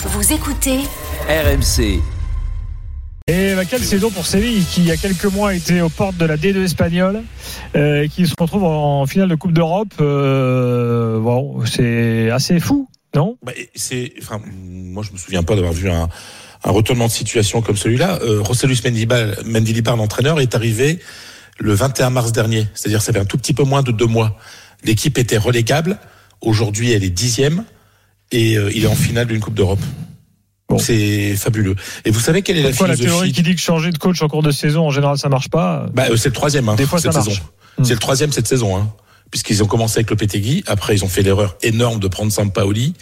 Vous écoutez RMC. Et bah, quelle saison pour Séville qui il y a quelques mois était aux portes de la D2 espagnole euh, et qui se retrouve en finale de Coupe d'Europe. Euh, bon, c'est assez fou, non? Bah, c'est, enfin, moi je me souviens pas d'avoir vu un, un retournement de situation comme celui-là. Euh, Rossellus Mendilibar, l'entraîneur, est arrivé le 21 mars dernier. C'est-à-dire, ça fait un tout petit peu moins de deux mois. L'équipe était relégable. Aujourd'hui, elle est dixième et euh, il est en finale d'une Coupe d'Europe. Bon. C'est fabuleux. Et vous savez quelle est la Pourquoi la philosophie théorie qui dit que changer de coach en cours de saison, en général, ça marche pas Bah, euh, c'est le troisième. Hein, Des fois, cette ça saison. Hmm. C'est le troisième cette saison. Hein, puisqu'ils ont commencé avec le Petegui. Après, ils ont fait l'erreur énorme de prendre Sampaoli,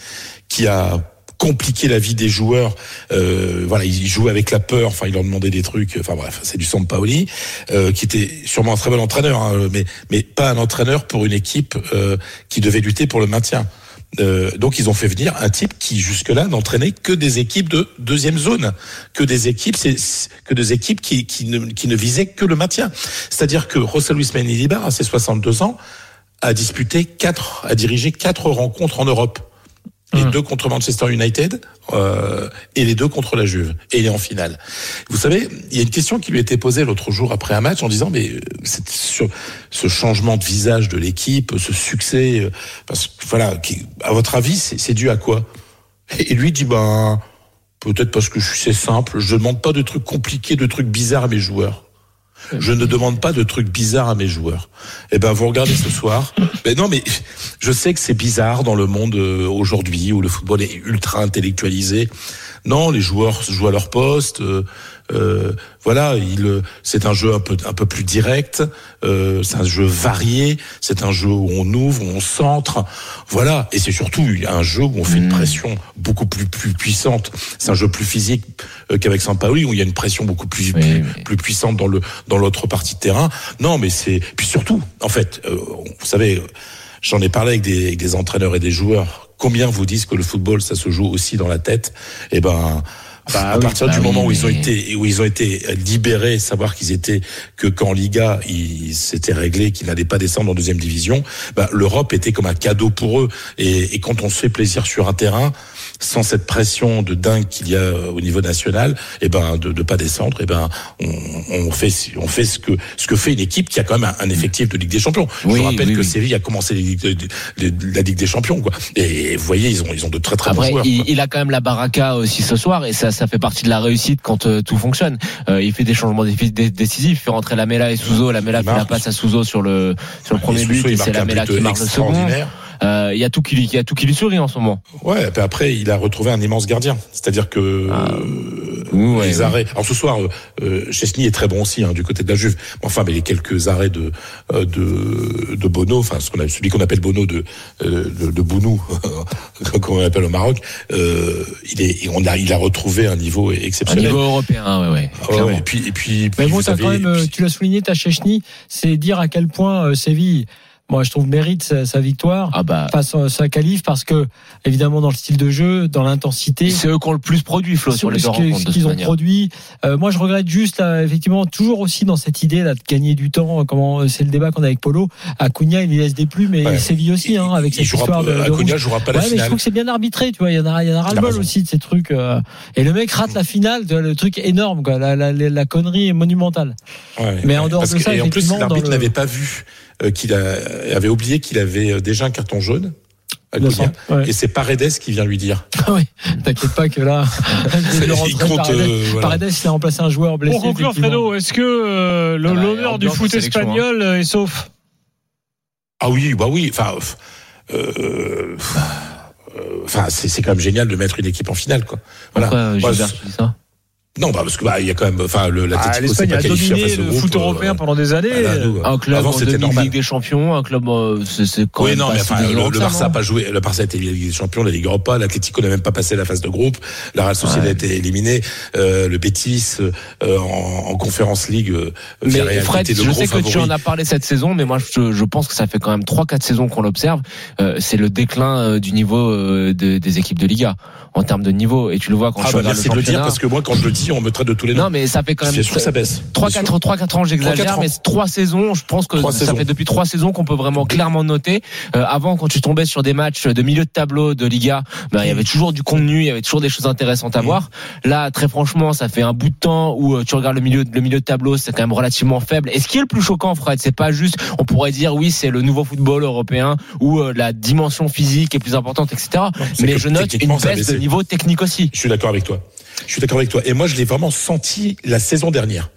qui a compliqué la vie des joueurs. Euh, voilà, ils jouaient avec la peur. Enfin, ils leur demandaient des trucs. Enfin bref, c'est du Sampaoli, euh, qui était sûrement un très bon entraîneur, hein, mais mais pas un entraîneur pour une équipe euh, qui devait lutter pour le maintien. Euh, donc ils ont fait venir un type qui jusque-là n'entraînait que des équipes de deuxième zone, que des équipes, que des équipes qui, qui, ne, qui ne visaient que le maintien. C'est-à-dire que José Luis Mendilibar, à ses 62 ans, a disputé quatre, a dirigé quatre rencontres en Europe. Les Hum. deux contre Manchester United euh, et les deux contre la Juve. Et il est en finale. Vous savez, il y a une question qui lui été posée l'autre jour après un match en disant mais euh, c'est sur ce changement de visage de l'équipe, ce succès, euh, parce que voilà, qui- à votre avis, c'est c'est dû à quoi? Et lui dit ben peut-être parce que je suis c'est simple, je demande pas de trucs compliqués, de trucs bizarres à mes joueurs. Je ne demande pas de trucs bizarres à mes joueurs. Eh ben, vous regardez ce soir. Mais non, mais je sais que c'est bizarre dans le monde euh, aujourd'hui où le football est ultra intellectualisé. Non, les joueurs jouent à leur poste. euh, euh, voilà, il, c'est un jeu un peu un peu plus direct. euh, c'est un jeu varié. C'est un jeu où on ouvre, où on centre. Voilà, et c'est surtout un jeu où on fait une pression beaucoup plus plus puissante. C'est un jeu plus physique qu'avec Sampaoli où il y a une pression beaucoup plus Oui, plus, puissante dans le dans l'autre partie de terrain. Non, mais c'est puis surtout, en fait, vous savez, j'en ai parlé avec des, des entraîneurs et des joueurs. Combien vous disent que le football, ça se joue aussi dans la tête? Eh ben. À oui, partir bah du oui, moment où ils ont été où ils ont été libérés, savoir qu'ils étaient que qu'en Liga ils s'étaient réglés, qu'ils n'allaient pas descendre en deuxième division, bah, l'Europe était comme un cadeau pour eux. Et, et quand on se fait plaisir sur un terrain, sans cette pression de dingue qu'il y a euh, au niveau national, et ben de ne pas descendre, et ben on, on fait on fait ce que ce que fait une équipe qui a quand même un, un effectif de Ligue des Champions. Je Oui, vous rappelle oui, que. Séville a commencé les Ligues de- de- de- la Ligue des Champions, quoi. Et vous voyez, ils ont ils ont de très très Après, bons joueurs. il, il a quand même la baraka aussi ce soir et ça, ça fait partie de la réussite quand euh, tout fonctionne. Euh, il fait des changements dé- dé- décisifs, il fait rentrer Lamela et Souzo. Lamela fait la passe à Souzo sur le sur le premier but et c'est Lamela qui marque le second. Euh, Il y a tout qui lui, y a tout qui lui sourit en ce moment. Ouais, et puis après, il a retrouvé un immense gardien. C'est-à-dire que Ah, euh, ouais, les arrêts. Alors ce soir, euh, euh, Chesney est très bon aussi hein, du côté de la Juve. Enfin, mais les quelques arrêts de euh, de, de Bono, enfin ce qu'on a, celui qu'on appelle Bono de de, de Bounou, comme on l'appelle au Maroc, euh, il est, on a, il a retrouvé un niveau Au exceptionnel. niveau européen, ouais, ouais. Ah ouais. Et puis, et puis, Mais puis bon, vous t'as avez- quand même, puis- tu l'as souligné, ta Chechny, c'est dire à quel point Séville, moi je trouve mérite sa, sa victoire. Ah bah. Face à sa qualif parce que évidemment dans le style de jeu, dans l'intensité, C'est eux qui ont le plus produit, Flo, sur les deux rencontres. ce qu'ils ont manière. produit. Euh, moi, je regrette juste, là, effectivement, toujours aussi dans cette idée là de gagner du temps. euh, Comment euh, c'est le débat qu'on a avec Polo. Acuna, il y laisse des plumes, et Ouais. Séville aussi, hein, avec il cette histoire pas- de, de Acuna jouera pas la Ouais, mais je finale. trouve que c'est bien arbitré, tu vois. Il y en a, il y en a ras Il le bol aussi de ces trucs. euh, et le mec rate la finale, tu vois, le truc énorme, quoi. La, la, la, la connerie est monumentale. Ouais, Mais en dehors Parce de que- ça, et en plus, l'arbitre n'avait pas vu euh, qu'il a, avait oublié qu'il avait euh, déjà un carton jaune. Ouais. Et c'est Paredes qui vient lui dire. Ah oui, t'inquiète pas que là, il compte. Paredes. euh, voilà. Paredes, il a remplacé un joueur blessé. Pour conclure. Fredo, est-ce que euh, Ah bah, l'honneur du foot sélection, espagnol euh, est sauf? Ah oui, bah oui. Enfin, euh, euh, enfin, c'est c'est quand même génial de mettre une équipe en finale, quoi. Voilà. Pourquoi euh, Moi, Gilbert c'est- dit ça? Non, bah parce que bah il y a quand même, enfin, le Ah, l'Atlético s'est L'Espagne pas a dominé le groupe, foot euh, européen pendant des années. nous, Un club Avant, en demi normal. Ligue des Champions, un club, euh, c'est c'est quand Oui, même non, pas mais enfin, le, le Barça a non pas joué. Le Barça a été Ligue des Champions, la Ligue Europa, l'Atlético n'a même pas passé la phase de groupe. La Real Sociedad Ouais. a été éliminée. Euh, le Betis euh, en, en Conférence League. Euh, Mais Fred, je sais que tu en as parlé cette saison, mais moi je, je pense que ça fait quand même 3-4 saisons qu'on l'observe. Euh, c'est le déclin du niveau euh, de- des équipes de Liga en termes de niveau. Et tu le vois quand Ah tu bah regardes le de le dire championnat. parce que moi quand je le dis on me traite de tous les noms. Non, mais ça fait quand même C'est sûr que ça baisse. 3 Bien 4 sûr. 3 4 ans, j'exagère, mais 3 saisons, je pense que ça saisons. fait depuis 3 saisons qu'on peut vraiment clairement noter. Euh, avant quand tu tombais sur des matchs de milieu de tableau de Liga, ben il y avait toujours du contenu, il y avait toujours des choses intéressantes à Mhm. voir. Là, très franchement, ça fait un bout de temps où euh, tu regardes le milieu le milieu de tableau, c'est quand même relativement faible. Et ce qui est le plus choquant, Fred, c'est pas juste on pourrait dire oui, c'est le nouveau football européen où euh, la dimension physique est plus importante, etc. Mais je note une baisse de niveau technique aussi. Je suis d'accord avec toi. Je suis d'accord avec toi. Et moi, je l'ai vraiment senti la saison dernière.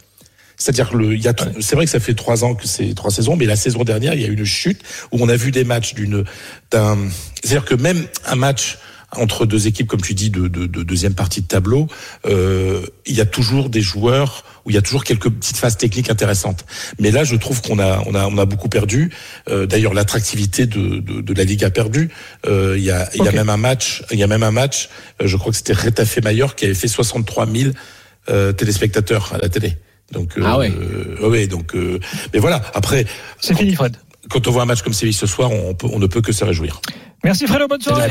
C'est-à-dire que le, il y a, tr- c'est vrai que ça fait trois ans que c'est trois saisons, mais la saison dernière, il y a eu une chute où on a vu des matchs d'une, d'un, c'est-à-dire que même un match entre deux équipes, comme tu dis, de, de, de deuxième partie de tableau, euh, il y a toujours des joueurs où il y a toujours quelques petites phases techniques intéressantes. Mais là, je trouve qu'on a, on a, on a beaucoup perdu. Euh, D'ailleurs, l'attractivité de, de, de la Ligue a perdu. Euh, il y a, il y a même un match, il y a même un match. je crois que c'était Retafe Mayor qui avait fait 63 000 euh, téléspectateurs à la télé. Donc, Ah ouais. ouais, donc, mais voilà. Après, C'est fini, Fred. quand on voit un match comme Séville ce soir, on, peut- on ne peut que se réjouir. Merci, Fredo. Bonne soirée.